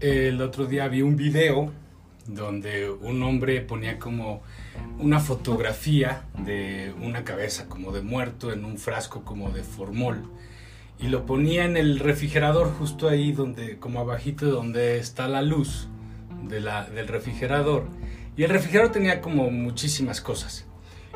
el otro día vi un video donde un hombre ponía como una fotografía de una cabeza como de muerto en un frasco como de formol. Y lo ponía en el refrigerador justo ahí donde como abajito donde está la luz de la, del refrigerador. Y el refrigerador tenía como muchísimas cosas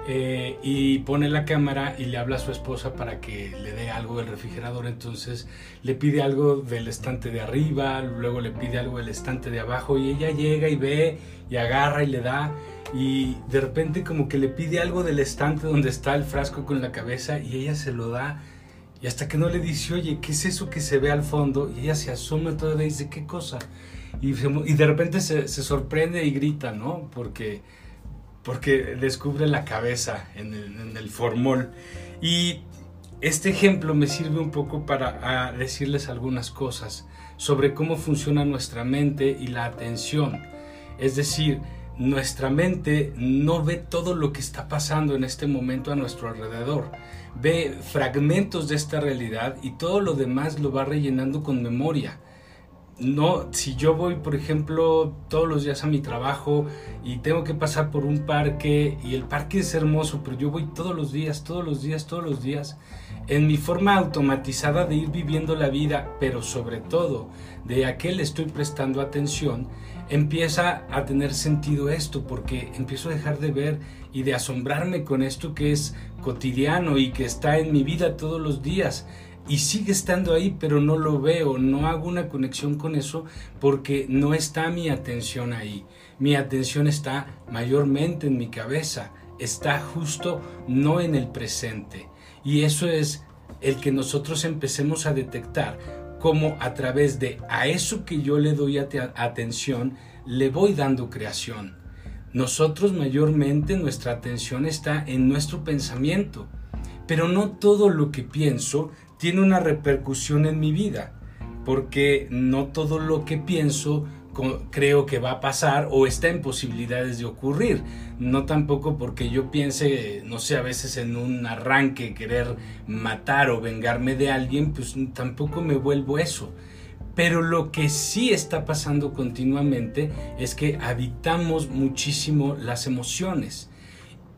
eh, y pone la cámara y le habla a su esposa para que le dé algo del refrigerador. Entonces le pide algo del estante de arriba, luego le pide algo del estante de abajo y ella llega y ve y agarra y le da y de repente como que le pide algo del estante donde está el frasco con la cabeza y ella se lo da y hasta que no le dice, oye, ¿qué es eso que se ve al fondo? Y ella se asoma todavía y dice, ¿qué cosa? Y, de repente se, se sorprende y grita, ¿no? Porque porque descubre la cabeza en el, formol. Y este ejemplo me sirve un poco para decirles algunas cosas sobre cómo funciona nuestra mente y la atención. Es decir, nuestra mente no ve todo lo que está pasando en este momento a nuestro alrededor. Ve fragmentos de esta realidad y todo lo demás lo va rellenando con memoria no, si yo voy, por ejemplo, todos los días a mi trabajo y tengo que pasar por un parque y el parque es hermoso, pero yo voy todos los días, todos los días, todos los días, en mi forma automatizada de ir viviendo la vida, pero sobre todo de a qué le estoy prestando atención, empieza a tener sentido esto, porque empiezo a dejar de ver y de asombrarme con esto que es cotidiano y que está en mi vida todos los días y sigue estando ahí, pero no lo veo, no hago una conexión con eso porque no está mi atención ahí. Mi atención está mayormente en mi cabeza, está justo no en el presente. Y eso es el que nosotros empecemos a detectar cómo a través de a eso que yo le doy atención, le voy dando creación. Nosotros mayormente nuestra atención está en nuestro pensamiento, pero no todo lo que pienso tiene una repercusión en mi vida, porque no todo lo que pienso creo que va a pasar o está en posibilidades de ocurrir. No tampoco porque yo piense, no sé, a veces en un arranque querer matar o vengarme de alguien, pues tampoco me vuelvo eso. Pero lo que sí está pasando continuamente es que habitamos muchísimo las emociones.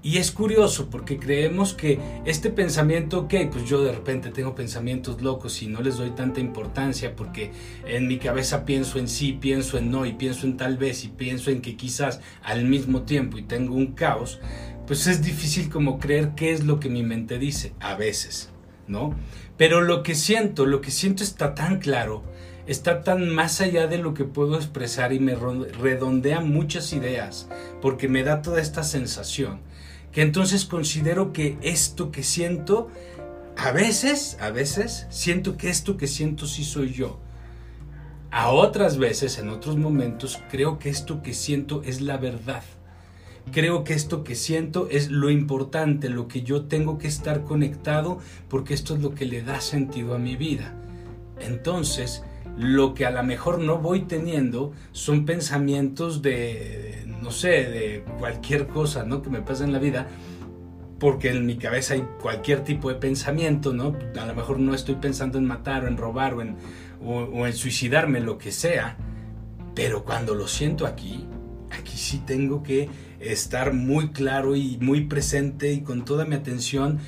Y es curioso porque creemos que este pensamiento, ok, pues yo de repente tengo pensamientos locos y no les doy tanta importancia porque en mi cabeza pienso en sí, pienso en no y pienso en tal vez y pienso en que quizás al mismo tiempo y tengo un caos, pues es difícil como creer qué es lo que mi mente dice, a veces, ¿no? Pero lo que siento, lo que siento está tan claro, está tan más allá de lo que puedo expresar y me redondea muchas ideas porque me da toda esta sensación que entonces considero que esto que siento, a veces, a veces, siento que esto que siento sí soy yo. A otras veces, en otros momentos, creo que esto que siento es la verdad. Creo que esto que siento es lo importante, lo que yo tengo que estar conectado, porque esto es lo que le da sentido a mi vida. Entonces, lo que a lo mejor no voy teniendo son pensamientos de, no sé, de cualquier cosa, ¿no? Que me pasa en la vida, porque en mi cabeza hay cualquier tipo de pensamiento, ¿no? A lo mejor no estoy pensando en matar o en robar o en, o, en suicidarme, lo que sea, pero cuando lo siento aquí, aquí sí tengo que estar muy claro y muy presente y con toda mi atención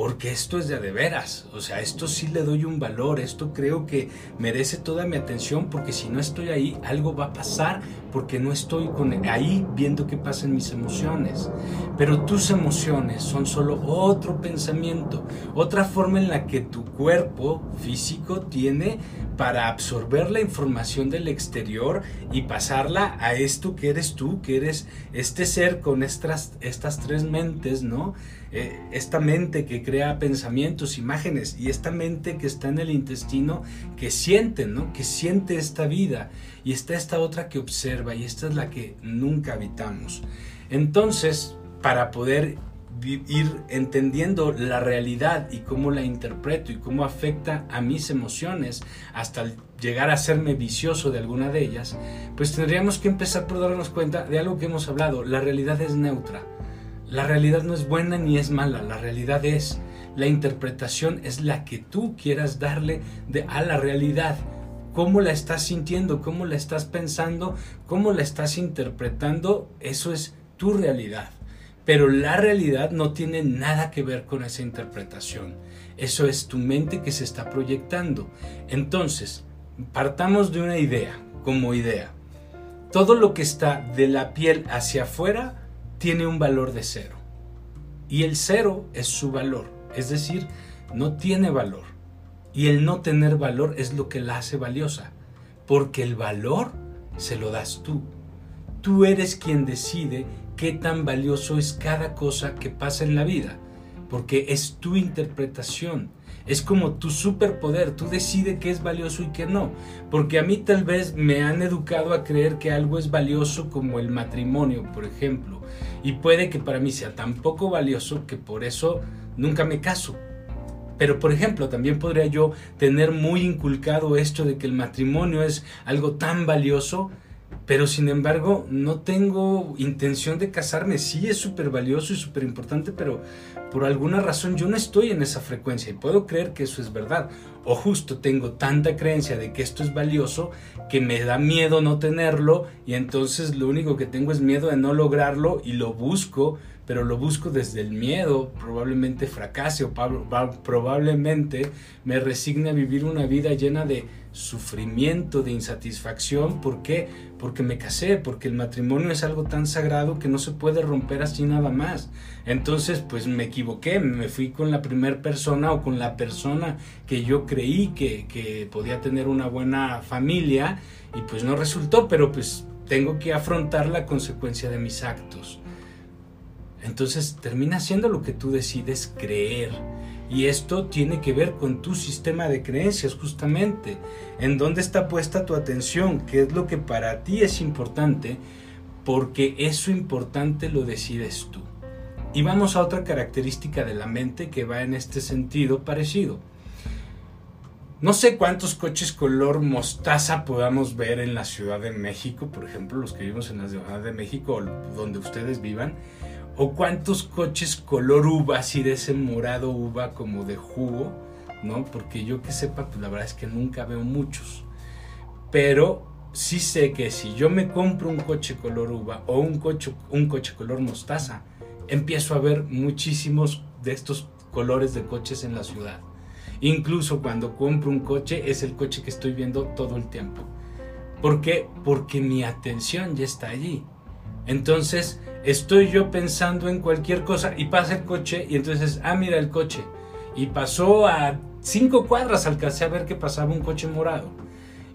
porque esto es de de veras, o sea, esto sí le doy un valor, esto creo que merece toda mi atención porque si no estoy ahí, algo va a pasar porque no estoy con, ahí viendo qué pasa en mis emociones. Pero tus emociones son solo otro pensamiento, otra forma en la que tu cuerpo físico tiene para absorber la información del exterior y pasarla a esto que eres tú, que eres este ser con estas, estas tres mentes, ¿no? Eh, esta mente que crea pensamientos, imágenes y esta mente que está en el intestino que siente, ¿no? Que siente esta vida y está esta otra que observa y esta es la que nunca habitamos. Entonces, para poder ir entendiendo la realidad y cómo la interpreto y cómo afecta a mis emociones hasta llegar a serme vicioso de alguna de ellas, pues tendríamos que empezar por darnos cuenta de algo que hemos hablado, la realidad es neutra. La realidad no es buena ni es mala, la realidad es, la interpretación es la que tú quieras darle de, a la realidad. cómo la estás sintiendo, cómo la estás pensando, cómo la estás interpretando, eso es tu realidad. Pero la realidad no tiene nada que ver con esa interpretación. Eso es tu mente que se está proyectando. Entonces, partamos de una idea, como idea. Todo lo que está de la piel hacia afuera tiene un valor de cero. Y el cero es su valor. Es decir, no tiene valor. Y el no tener valor es lo que la hace valiosa. Porque el valor se lo das tú. Tú eres quien decide qué tan valioso es cada cosa que pasa en la vida. Porque es tu interpretación. Es como tu superpoder, tú decides qué es valioso y qué no. Porque a mí tal vez me han educado a creer que algo es valioso como el matrimonio, por ejemplo. Y puede que para mí sea tan poco valioso que por eso nunca me caso. Pero, por ejemplo, también podría yo tener muy inculcado esto de que el matrimonio es algo tan valioso, pero sin embargo no tengo intención de casarme. Sí es súper valioso y súper importante, pero por alguna razón yo no estoy en esa frecuencia y puedo creer que eso es verdad. O justo tengo tanta creencia de que esto es valioso que me da miedo no tenerlo y entonces lo único que tengo es miedo de no lograrlo y lo busco pero lo busco desde el miedo, probablemente fracase o probablemente me resigne a vivir una vida llena de sufrimiento, de insatisfacción. ¿Por qué? Porque me casé, porque el matrimonio es algo tan sagrado que no se puede romper así nada más. Entonces, pues me equivoqué, me fui con la primera persona o con la persona que yo creí que, que podía tener una buena familia y pues no resultó, pero pues tengo que afrontar la consecuencia de mis actos. Entonces termina siendo lo que tú decides creer. Y esto tiene que ver con tu sistema de creencias justamente. En dónde está puesta tu atención, qué es lo que para ti es importante, porque eso importante lo decides tú. Y vamos a otra característica de la mente que va en este sentido parecido. No sé cuántos coches color mostaza podamos ver en la Ciudad de México, por ejemplo, los que vivimos en la Ciudad de México o donde ustedes vivan, o cuántos coches color uva, así de ese morado uva como de jugo, ¿no? Porque yo que sepa, pues la verdad es que nunca veo muchos. Pero sí sé que si yo me compro un coche color uva o un coche, un coche color mostaza, empiezo a ver muchísimos de estos colores de coches en la ciudad. Incluso cuando compro un coche es el coche que estoy viendo todo el tiempo. ¿Por qué? Porque mi atención ya está allí. Entonces, estoy yo pensando en cualquier cosa y pasa el coche y entonces, ah, mira el coche. Y pasó a cinco cuadras, alcancé a ver que pasaba un coche morado.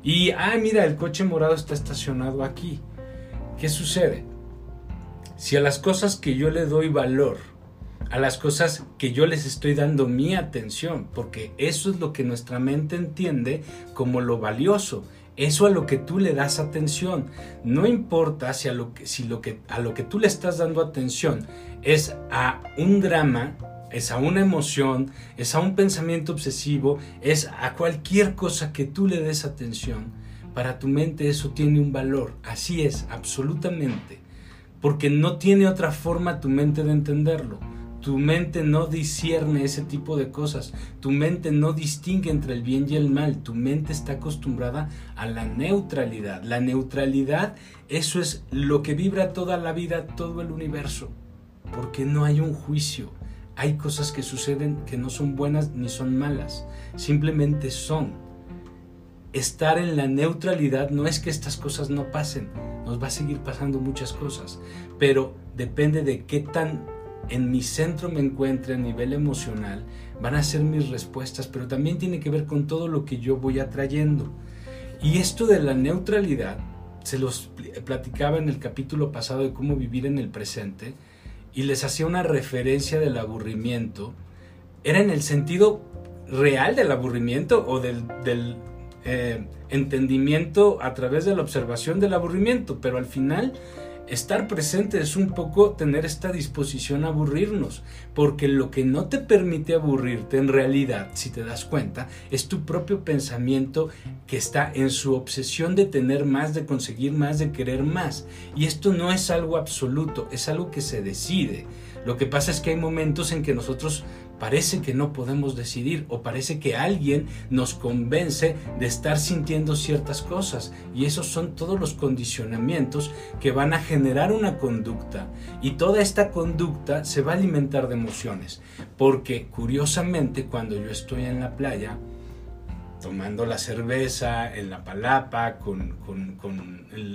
Y, ah, mira, el coche morado está estacionado aquí. ¿Qué sucede? Si a las cosas que yo le doy valor, a las cosas que yo les estoy dando mi atención, porque eso es lo que nuestra mente entiende como lo valioso eso a lo que tú le das atención. No importa si a lo que, si lo que, a lo que tú le estás dando atención es a un drama, es a una emoción, es a un pensamiento obsesivo, es a cualquier cosa que tú le des atención. Para tu mente eso tiene un valor. Así es, absolutamente. Porque no tiene otra forma tu mente de entenderlo. Tu mente no discierne ese tipo de cosas. Tu mente no distingue entre el bien y el mal. Tu mente está acostumbrada a la neutralidad. La neutralidad, eso es lo que vibra toda la vida, todo el universo. Porque no hay un juicio. Hay cosas que suceden que no son buenas ni son malas. Simplemente son. Estar en la neutralidad no es que estas cosas no pasen. Nos va a seguir pasando muchas cosas. Pero depende de qué tan en mi centro me encuentre a nivel emocional, van a ser mis respuestas, pero también tiene que ver con todo lo que yo voy atrayendo. Y esto de la neutralidad, se los platicaba en el capítulo pasado de cómo vivir en el presente, y les hacía una referencia del aburrimiento, era en el sentido real del aburrimiento o del, eh, entendimiento a través de la observación del aburrimiento, pero al final estar presente es un poco tener esta disposición a aburrirnos, porque lo que no te permite aburrirte en realidad, si te das cuenta, es tu propio pensamiento que está en su obsesión de tener más, de conseguir más, de querer más. Y esto no es algo absoluto, es algo que se decide. Lo que pasa es que hay momentos en que nosotros parece que no podemos decidir o parece que alguien nos convence de estar sintiendo ciertas cosas. Y esos son todos los condicionamientos que van a generar una conducta. Y toda esta conducta se va a alimentar de emociones. Porque curiosamente cuando yo estoy en la playa tomando la cerveza en la palapa, con,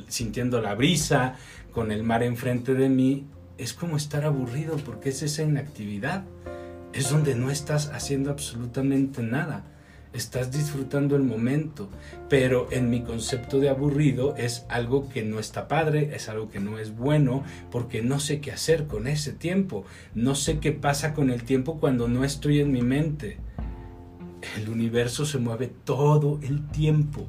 sintiendo la brisa, con el mar enfrente de mí, es como estar aburrido porque es esa inactividad es donde no estás haciendo absolutamente nada. Estás disfrutando el momento, pero en mi concepto de aburrido es algo que no está padre, es algo que no es bueno, porque no sé qué hacer con ese tiempo, no sé qué pasa con el tiempo cuando no estoy en mi mente. El universo se mueve todo el tiempo.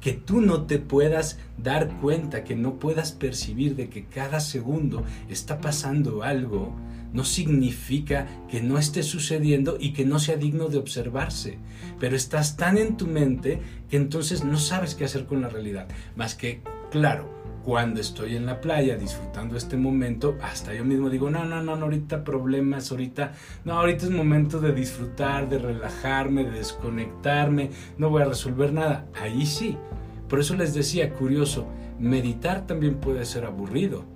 Que tú no te puedas dar cuenta, que no puedas percibir de que cada segundo está pasando algo, no significa que no esté sucediendo y que no sea digno de observarse. Pero estás tan en tu mente que entonces no sabes qué hacer con la realidad. Más que, claro, cuando estoy en la playa disfrutando este momento, hasta yo mismo digo, no, no, no, ahorita problemas, ahorita, no, ahorita es momento de disfrutar, de relajarme, de desconectarme, no voy a resolver nada. Ahí sí. Por eso les decía, curioso, meditar también puede ser aburrido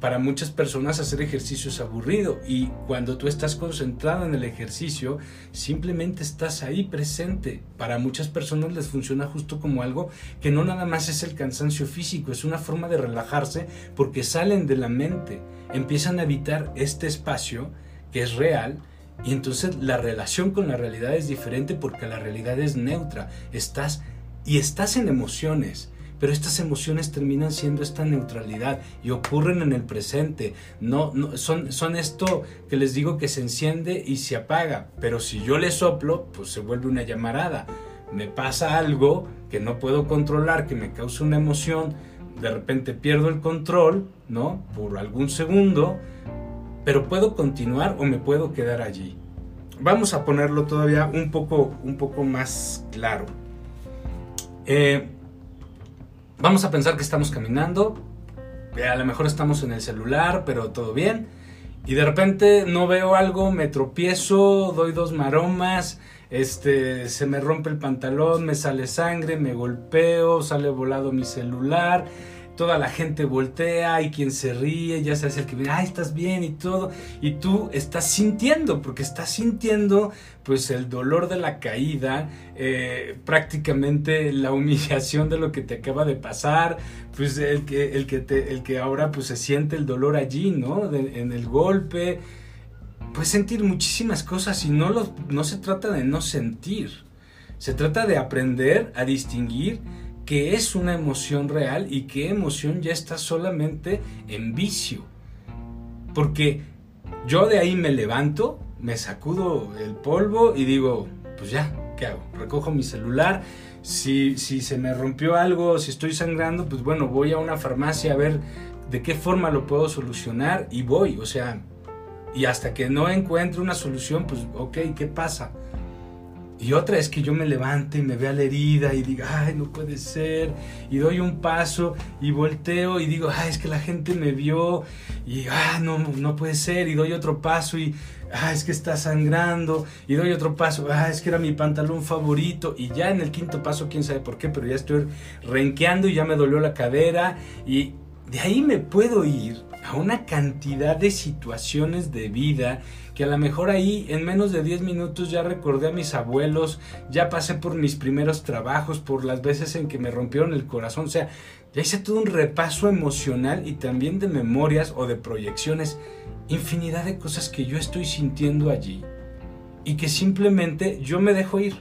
para muchas personas hacer ejercicio es aburrido y cuando tú estás concentrado en el ejercicio, simplemente estás ahí presente. Para muchas personas les funciona justo como algo que no nada más es el cansancio físico, es una forma de relajarse porque salen de la mente, empiezan a habitar este espacio que es real y entonces la relación con la realidad es diferente porque la realidad es neutra, estás y estás en emociones pero estas emociones terminan siendo esta neutralidad y ocurren en el presente. No, no, son, son esto que les digo que se enciende y se apaga, pero si yo le soplo, pues se vuelve una llamarada. Me pasa algo que no puedo controlar, que me causa una emoción, de repente pierdo el control, ¿no? Por algún segundo, pero puedo continuar o me puedo quedar allí. Vamos a ponerlo todavía un poco, un poco más claro. Eh, Vamos a pensar que estamos caminando, a lo mejor estamos en el celular, pero todo bien. Y de repente no veo algo, me tropiezo, doy dos maromas, este, se me rompe el pantalón, me sale sangre, me golpeo, sale volado mi celular toda la gente voltea y quien se ríe, ya hace el que ve, ay, estás bien y todo, y tú estás sintiendo, porque estás sintiendo pues el dolor de la caída, eh, prácticamente la humillación de lo que te acaba de pasar, pues el que, el que, te, el que ahora pues se siente el dolor allí, ¿no? en el golpe, puedes sentir muchísimas cosas y no, lo, no se trata de no sentir, se trata de aprender a distinguir que es una emoción real y qué emoción ya está solamente en vicio. Porque yo de ahí me levanto, me sacudo el polvo y digo, pues ya, ¿qué hago? Recojo mi celular, si, si se me rompió algo, si estoy sangrando, pues bueno, voy a una farmacia a ver de qué forma lo puedo solucionar y voy, o sea, y hasta que no encuentre una solución, pues ok, ¿qué pasa? Y otra es que yo me levante y me vea la herida y diga, ay, no puede ser. Y doy un paso y volteo y digo, ay, es que la gente me vio y, ah, no, no puede ser. Y doy otro paso y, ah, es que está sangrando. Y doy otro paso, ah, es que era mi pantalón favorito. Y ya en el quinto paso, quién sabe por qué, pero ya estoy renqueando y ya me dolió la cadera. Y de ahí me puedo ir a una cantidad de situaciones de vida que a lo mejor ahí en menos de 10 minutos ya recordé a mis abuelos, ya pasé por mis primeros trabajos, por las veces en que me rompieron el corazón, o sea, ya hice todo un repaso emocional y también de memorias o de proyecciones, infinidad de cosas que yo estoy sintiendo allí y que simplemente yo me dejo ir.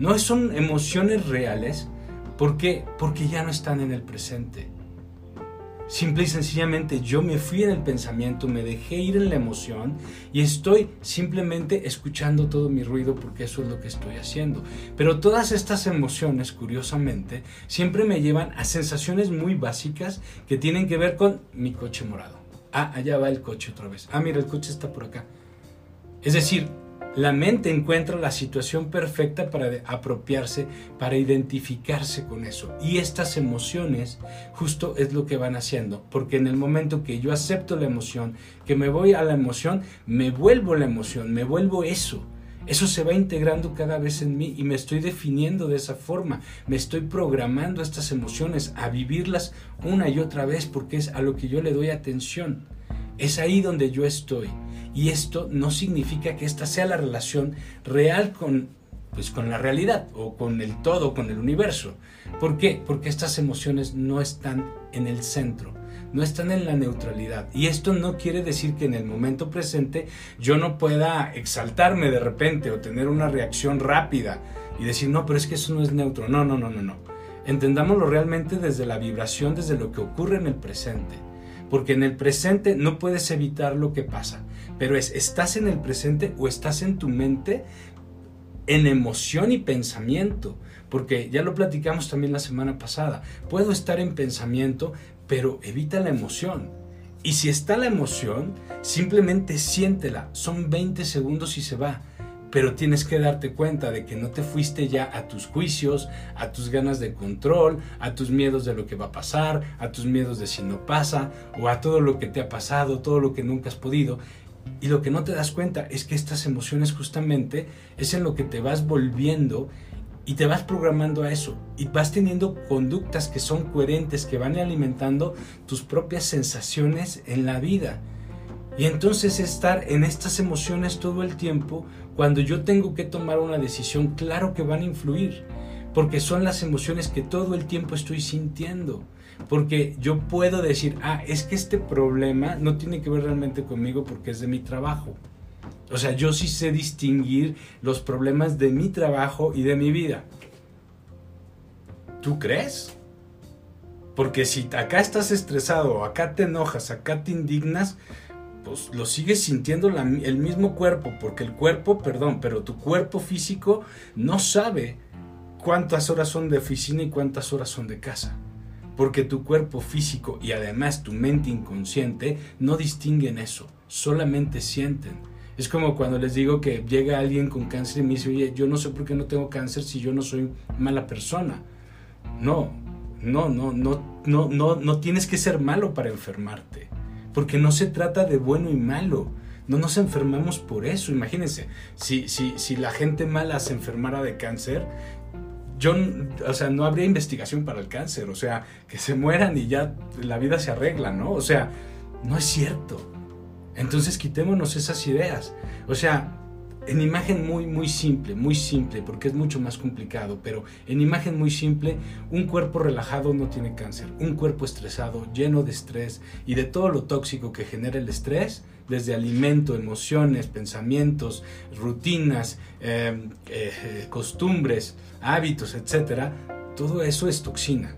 No son emociones reales, ¿por qué? Porque ya no están en el presente Simple y sencillamente yo me fui en el pensamiento, me dejé ir en la emoción y estoy simplemente escuchando todo mi ruido porque eso es lo que estoy haciendo. Pero todas estas emociones, curiosamente, siempre me llevan a sensaciones muy básicas que tienen que ver con mi coche morado. Ah, allá va el coche otra vez. Ah, mira, el coche está por acá. Es decir, la mente encuentra la situación perfecta para apropiarse, para identificarse con eso. Y estas emociones justo es lo que van haciendo, porque en el momento que yo acepto la emoción, que me voy a la emoción, me vuelvo la emoción, me vuelvo eso. Eso se va integrando cada vez en mí y me estoy definiendo de esa forma. Me estoy programando estas emociones a vivirlas una y otra vez porque es a lo que yo le doy atención. Es ahí donde yo estoy. Y esto no significa que esta sea la relación real con, pues, con la realidad o con el todo, con el universo. ¿Por qué? Porque estas emociones no están en el centro, no están en la neutralidad. Y esto no quiere decir que en el momento presente yo no pueda exaltarme de repente o tener una reacción rápida y decir, no, pero es que eso no es neutro. No, no, no, no, no. Entendámoslo realmente desde la vibración, desde lo que ocurre en el presente. Porque en el presente no puedes evitar lo que pasa pero es, ¿estás en el presente o estás en tu mente en emoción y pensamiento? Porque ya lo platicamos también la semana pasada. Puedo estar en pensamiento, pero evita la emoción. Y si está la emoción, simplemente siéntela. Son 20 segundos y se va pero tienes que darte cuenta de que no te fuiste ya a tus juicios, a tus ganas de control, a tus miedos de lo que va a pasar, a tus miedos de si no pasa, o a todo lo que te ha pasado, todo lo que nunca has podido. Y lo que no te das cuenta es que estas emociones justamente es en lo que te vas volviendo y te vas programando a eso y vas teniendo conductas que son coherentes, que van alimentando tus propias sensaciones en la vida. Y entonces estar en estas emociones todo el tiempo, cuando yo tengo que tomar una decisión, claro que van a influir, porque son las emociones que todo el tiempo estoy sintiendo. Porque yo puedo decir, ah, es que este problema no tiene que ver realmente conmigo porque es de mi trabajo. O sea, yo sí sé distinguir los problemas de mi trabajo y de mi vida. ¿Tú crees? Porque si acá estás estresado, acá te enojas, acá te indignas, pues lo sigues sintiendo el mismo cuerpo, porque el cuerpo, perdón, pero tu cuerpo físico no sabe cuántas horas son de oficina y cuántas horas son de casa porque tu cuerpo físico y además tu mente inconsciente no distinguen eso, solamente sienten. Es como cuando les digo que llega alguien con cáncer y me dice, oye, yo no sé por qué no tengo cáncer si yo no soy mala persona. No, no, no, no, no, no, no tienes que ser malo para enfermarte, porque no se trata de bueno y malo. No nos enfermamos por eso. Imagínense, si, si, si la gente mala se enfermara de cáncer, yo, o sea, no habría investigación para el cáncer, o sea, que se mueran y ya la vida se arregla, ¿no? O sea, no es cierto. Entonces quitémonos esas ideas. O sea, en imagen muy, muy simple, muy simple, porque es mucho más complicado, pero en imagen muy simple, un cuerpo relajado no tiene cáncer. Un cuerpo estresado, lleno de estrés y de todo lo tóxico que genera el estrés, desde alimento, emociones, pensamientos, rutinas, eh, eh, costumbres, hábitos, etc., todo eso es toxina.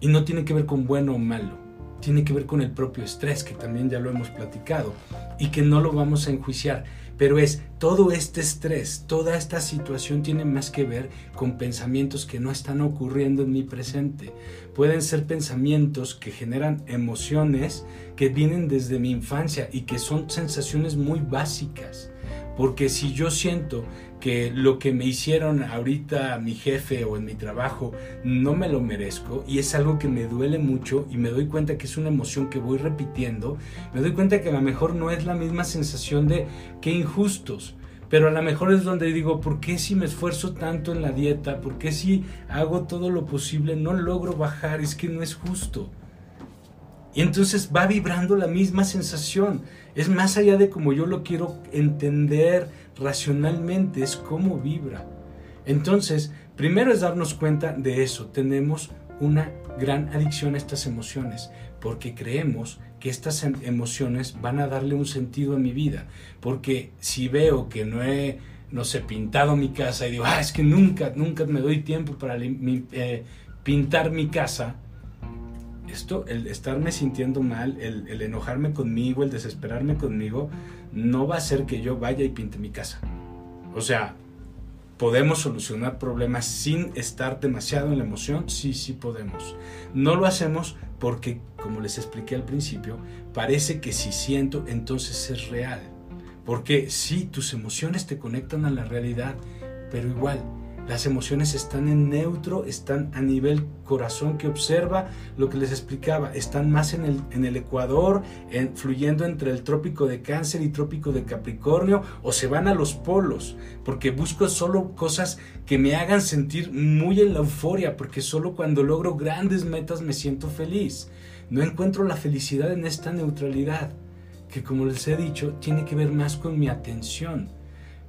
Y no tiene que ver con bueno o malo, tiene que ver con el propio estrés, que también ya lo hemos platicado, y que no lo vamos a enjuiciar. Pero es todo este estrés, toda esta situación tiene más que ver con pensamientos que no están ocurriendo en mi presente. Pueden ser pensamientos que generan emociones que vienen desde mi infancia y que son sensaciones muy básicas. Porque si yo siento que lo que me hicieron ahorita mi jefe o en mi trabajo no me lo merezco y es algo que me duele mucho y me doy cuenta que es una emoción que voy repitiendo, me doy cuenta que a lo mejor no es la misma sensación de que injustos, pero a lo mejor es donde digo, ¿por qué si me esfuerzo tanto en la dieta? ¿Por qué si hago todo lo posible no logro bajar? Es que no es justo. Y entonces va vibrando la misma sensación. Es más allá de como yo lo quiero entender racionalmente, es cómo vibra. Entonces, primero es darnos cuenta de eso. Tenemos una gran adicción a estas emociones porque creemos que estas em, emociones van a darle un sentido a mi vida. Porque si veo que no he, no pintado mi casa y digo, ah, es que nunca, nunca me doy tiempo para eh, pintar mi casa, esto, el estarme sintiendo mal, el, enojarme conmigo, el desesperarme conmigo, no va a hacer que yo vaya y pinte mi casa. O sea, ¿podemos solucionar problemas sin estar demasiado en la emoción? Sí, sí podemos. No lo hacemos porque, como les expliqué al principio, parece que si siento, entonces es real. Porque sí, tus emociones te conectan a la realidad, pero igual, las emociones están en neutro, están a nivel corazón que observa lo que les explicaba, están más en el, en el Ecuador, fluyendo entre el trópico de cáncer y trópico de Capricornio, o se van a los polos, porque busco solo cosas que me hagan sentir muy en la euforia, porque solo cuando logro grandes metas me siento feliz. No encuentro la felicidad en esta neutralidad, que como les he dicho, tiene que ver más con mi atención.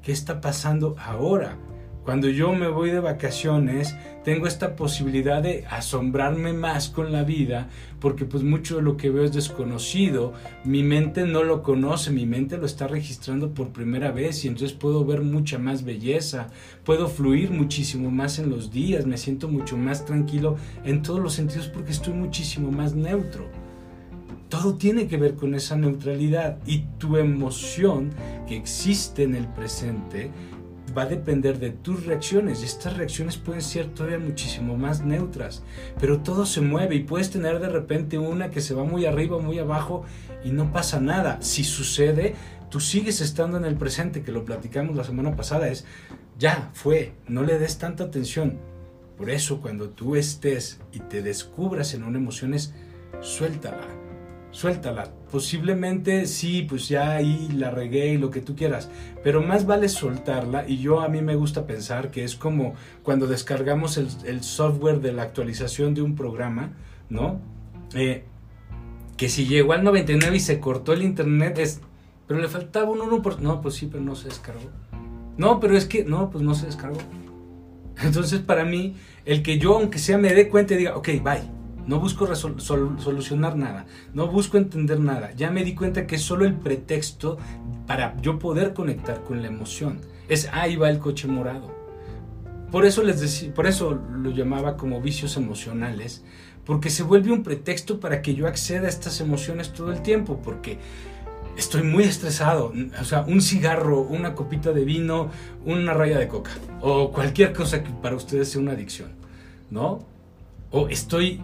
¿Qué está pasando ahora? Cuando yo me voy de vacaciones, tengo esta posibilidad de asombrarme más con la vida, porque pues mucho de lo que veo es desconocido, mi mente no lo conoce, mi mente lo está registrando por primera vez y entonces puedo ver mucha más belleza, puedo fluir muchísimo más en los días, me siento mucho más tranquilo en todos los sentidos porque estoy muchísimo más neutro. Todo tiene que ver con esa neutralidad y tu emoción que existe en el presente va a depender de tus reacciones y estas reacciones pueden ser todavía muchísimo más neutras, pero todo se mueve y puedes tener de repente una que se va muy arriba muy abajo y no pasa nada. Si sucede, tú sigues estando en el presente, que lo platicamos la semana pasada, es ya, fue, no le des tanta atención. Por eso cuando tú estés y te descubras en una emoción es suéltala suéltala. Posiblemente sí, pues ya ahí la regué y lo que tú quieras, pero más vale soltarla y yo a mí me gusta pensar que es como cuando descargamos el, software de la actualización de un programa, ¿no? Eh, que si llegó al 99 y se cortó el internet es, pero le faltaba un 1%, no, pues sí, pero no se descargó. No, pero es que, no, pues no se descargó. Entonces para mí, el que yo, aunque sea, me dé cuenta y diga, ok, bye no busco solucionar nada, no busco entender nada. Ya me di cuenta que es solo el pretexto para yo poder conectar con la emoción. Es ahí va el coche morado. Por eso les decía, por eso lo llamaba como vicios emocionales, porque se vuelve un pretexto para que yo acceda a estas emociones todo el tiempo, porque estoy muy estresado, o sea, un cigarro, una copita de vino, una raya de coca o cualquier cosa que para ustedes sea una adicción, ¿no? O estoy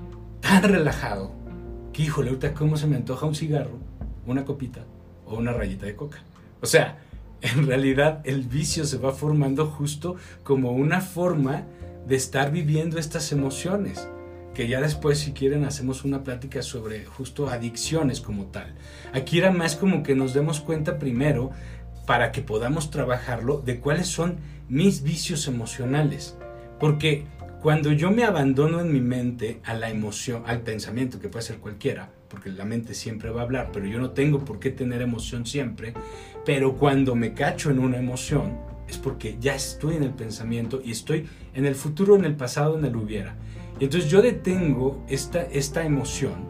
tan relajado que, híjole, ahorita cómo se me antoja un cigarro, una copita o una rayita de coca. O sea, en realidad el vicio se va formando justo como una forma de estar viviendo estas emociones que ya después si quieren hacemos una plática sobre justo adicciones como tal. Aquí era más como que nos demos cuenta primero para que podamos trabajarlo de cuáles son mis vicios emocionales. Porque cuando yo me abandono en mi mente a la emoción, al pensamiento, que puede ser cualquiera, porque la mente siempre va a hablar, pero yo no tengo por qué tener emoción siempre, pero cuando me cacho en una emoción, es porque ya estoy en el pensamiento y estoy en el futuro, en el pasado, en el hubiera. Y entonces yo detengo esta, esta emoción,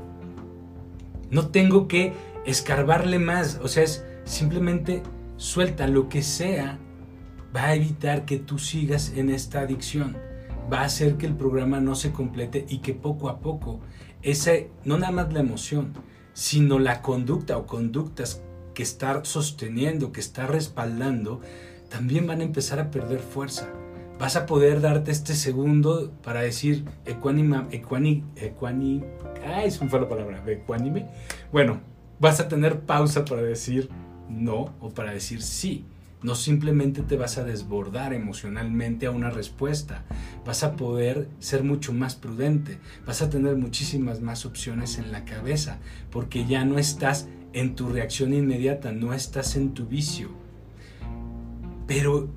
no tengo que escarbarle más, o sea, es simplemente suelta lo que sea, va a evitar que tú sigas en esta adicción va a hacer que el programa no se complete y que poco a poco ese, no nada más la emoción, sino la conducta o conductas que está sosteniendo, que está respaldando, también van a empezar a perder fuerza. Vas a poder darte este segundo para decir ecuánime, ecuani, ecuani, se me fue la palabra, ecuánime. Bueno, vas a tener pausa para decir no o para decir sí. No simplemente te vas a desbordar emocionalmente a una respuesta, vas a poder ser mucho más prudente, vas a tener muchísimas más opciones en la cabeza, porque ya no estás en tu reacción inmediata, no estás en tu vicio. Pero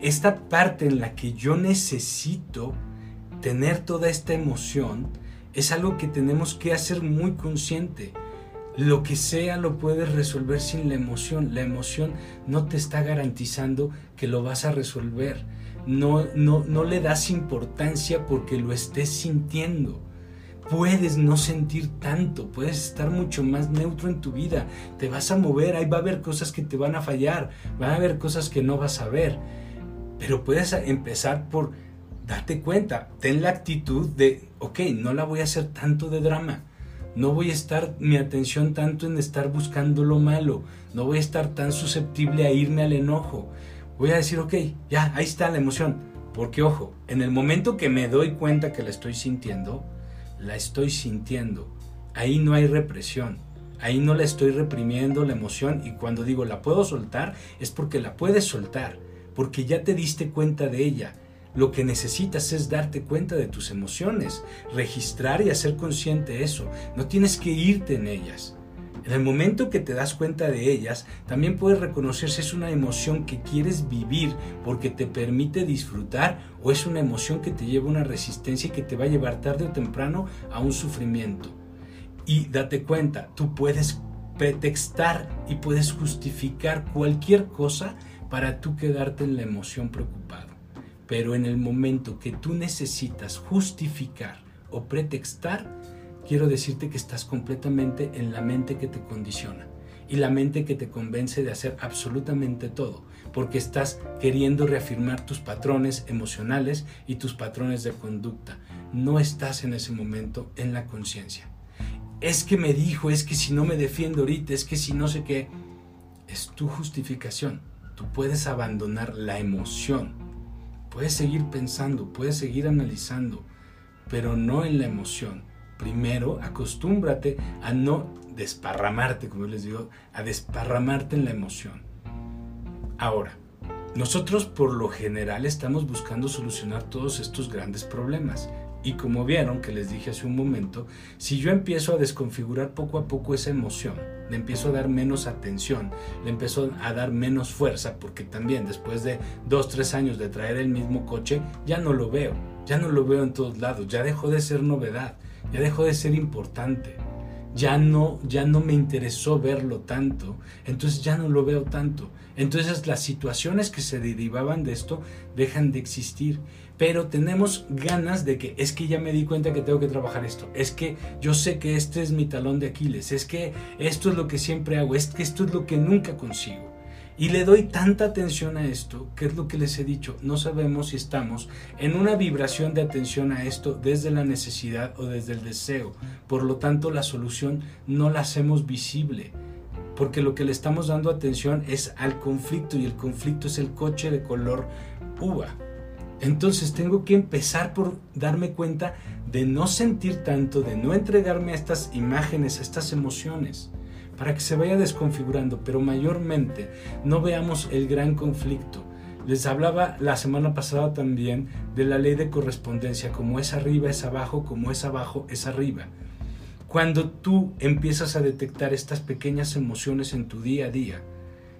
esta parte en la que yo necesito tener toda esta emoción es algo que tenemos que hacer muy consciente lo que sea lo puedes resolver sin la emoción. La emoción no te está garantizando que lo vas a resolver. No, no, no le das importancia porque lo estés sintiendo. Puedes no sentir tanto, puedes estar mucho más neutro en tu vida. Te vas a mover, ahí va a haber cosas que te van a fallar, van a haber cosas que no vas a ver. Pero puedes empezar por darte cuenta, ten la actitud de, ok, no la voy a hacer tanto de drama no voy a estar mi atención tanto en estar buscando lo malo. No voy a estar tan susceptible a irme al enojo. Voy a decir, ok, ya, ahí está la emoción. Porque ojo, en el momento que me doy cuenta que la estoy sintiendo, la estoy sintiendo. Ahí no hay represión. Ahí no la estoy reprimiendo la emoción y cuando digo la puedo soltar es porque la puedes soltar, porque ya te diste cuenta de ella. Lo que necesitas es darte cuenta de tus emociones, registrar y hacer consciente eso. No tienes que irte en ellas. En el momento que te das cuenta de ellas, también puedes reconocer si es una emoción que quieres vivir porque te permite disfrutar o es una emoción que te lleva a una resistencia y que te va a llevar tarde o temprano a un sufrimiento. Y date cuenta, tú puedes pretextar y puedes justificar cualquier cosa para tú quedarte en la emoción preocupado. Pero en el momento que tú necesitas justificar o pretextar, quiero decirte que estás completamente en la mente que te condiciona y la mente que te convence de hacer absolutamente todo, porque estás queriendo reafirmar tus patrones emocionales y tus patrones de conducta. No estás en ese momento en la conciencia. Es que me dijo, es que si no me defiendo ahorita, es que si no sé qué, es tu justificación. Tú puedes abandonar la emoción, puedes seguir pensando, puedes seguir analizando, pero no en la emoción primero acostúmbrate a no desparramarte, como les digo, a desparramarte en la emoción. Ahora, nosotros por lo general estamos buscando solucionar todos estos grandes problemas. Y como vieron, que les dije hace un momento, si yo empiezo a desconfigurar poco a poco esa emoción, le empiezo a dar menos atención, le empiezo a dar menos fuerza, porque también después de dos, tres años de traer el mismo coche, ya no lo veo, ya no lo veo en todos lados, ya dejó de ser novedad, ya dejó de ser importante. Ya no, ya no me interesó verlo tanto, entonces ya no lo veo tanto. Entonces las situaciones que se derivaban de esto dejan de existir. Pero tenemos ganas de que es que ya me di cuenta que tengo que trabajar esto, es que yo sé que este es mi talón de Aquiles, es que esto es lo que siempre hago, es que esto es lo que nunca consigo. Y le doy tanta atención a esto, que es lo que les he dicho, no sabemos si estamos en una vibración de atención a esto desde la necesidad o desde el deseo. Por lo tanto, la solución no la hacemos visible, porque lo que le estamos dando atención es al conflicto y el conflicto es el coche de color uva. Entonces tengo que empezar por darme cuenta de no sentir tanto, de no entregarme a estas imágenes, a estas emociones para que se vaya desconfigurando, pero mayormente no veamos el gran conflicto. Les hablaba la semana pasada también de la ley de correspondencia, como es arriba es abajo, como es abajo es arriba. Cuando tú empiezas a detectar estas pequeñas emociones en tu día a día,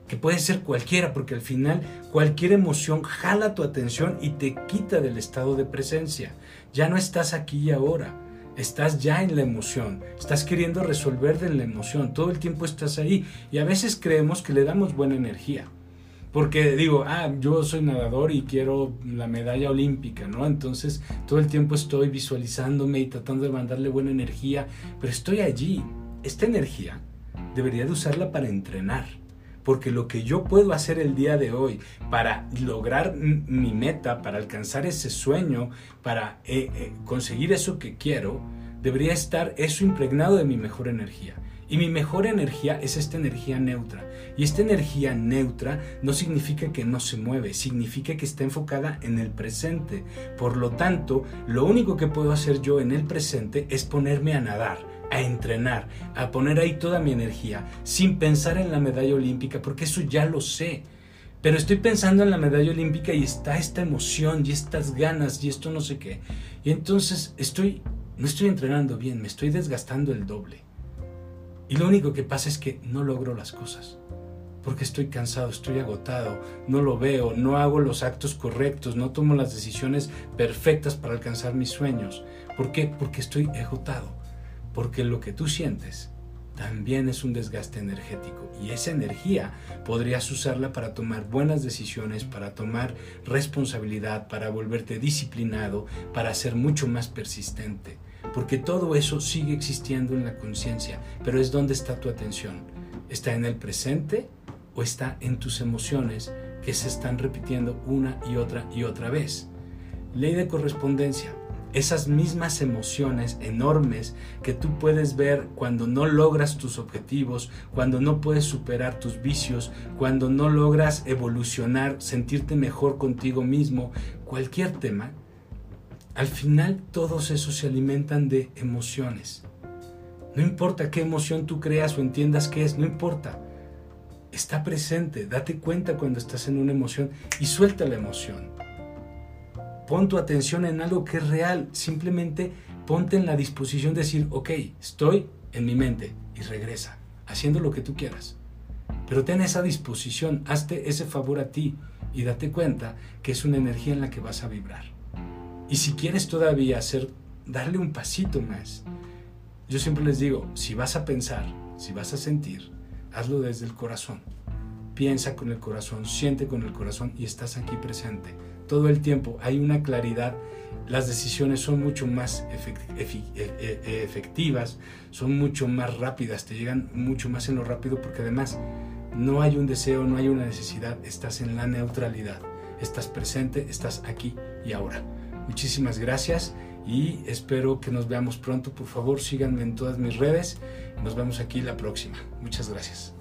que puede ser cualquiera, porque al final cualquier emoción jala tu atención y te quita del estado de presencia. Ya no estás aquí y ahora estás ya en la emoción, estás queriendo resolver de la emoción, todo el tiempo estás ahí y a veces creemos que le damos buena energía. Porque digo, ah, yo soy nadador y quiero la medalla olímpica, ¿no? Entonces todo el tiempo estoy visualizándome y tratando de mandarle buena energía, pero estoy allí. Esta energía debería de usarla para entrenar porque lo que yo puedo hacer el día de hoy para lograr mi meta, para alcanzar ese sueño, para eh, eh, conseguir eso que quiero, debería estar eso impregnado de mi mejor energía. Y mi mejor energía es esta energía neutra. Y esta energía neutra no significa que no se mueve, significa que está enfocada en el presente. Por lo tanto, lo único que puedo hacer yo en el presente es ponerme a nadar a entrenar, a poner ahí toda mi energía, sin pensar en la medalla olímpica, porque eso ya lo sé. Pero estoy pensando en la medalla olímpica y está esta emoción y estas ganas y esto no sé qué. Y entonces estoy, no estoy entrenando bien, me estoy desgastando el doble. Y lo único que pasa es que no logro las cosas. Porque estoy cansado, estoy agotado, no lo veo, no hago los actos correctos, no tomo las decisiones perfectas para alcanzar mis sueños. ¿Por qué? Porque estoy agotado porque lo que tú sientes también es un desgaste energético y esa energía podrías usarla para tomar buenas decisiones, para tomar responsabilidad, para volverte disciplinado, para ser mucho más persistente. Porque todo eso sigue existiendo en la conciencia, pero es donde está tu atención. ¿Está en el presente o está en tus emociones que se están repitiendo una y otra y otra vez? Ley de correspondencia esas mismas emociones enormes que tú puedes ver cuando no logras tus objetivos, cuando no puedes superar tus vicios, cuando no logras evolucionar, sentirte mejor contigo mismo, cualquier tema, al final todos esos se alimentan de emociones. No importa qué emoción tú creas o entiendas qué es, no importa. Está presente, date cuenta cuando estás en una emoción y suelta la emoción. Pon tu atención en algo que es real, simplemente ponte en la disposición de decir, ok, estoy en mi mente y regresa, haciendo lo que tú quieras. Pero ten esa disposición, hazte ese favor a ti y date cuenta que es una energía en la que vas a vibrar. Y si quieres todavía hacer, darle un pasito más, yo siempre les digo, si vas a pensar, si vas a sentir, hazlo desde el corazón. Piensa con el corazón, siente con el corazón y estás aquí presente. Todo el tiempo hay una claridad, las decisiones son mucho más e, e, efectivas, son mucho más rápidas, te llegan mucho más en lo rápido porque además no hay un deseo, no hay una necesidad, estás en la neutralidad, estás presente, estás aquí y ahora. Muchísimas gracias y espero que nos veamos pronto. Por favor, síganme en todas mis redes. Nos vemos aquí la próxima. Muchas gracias.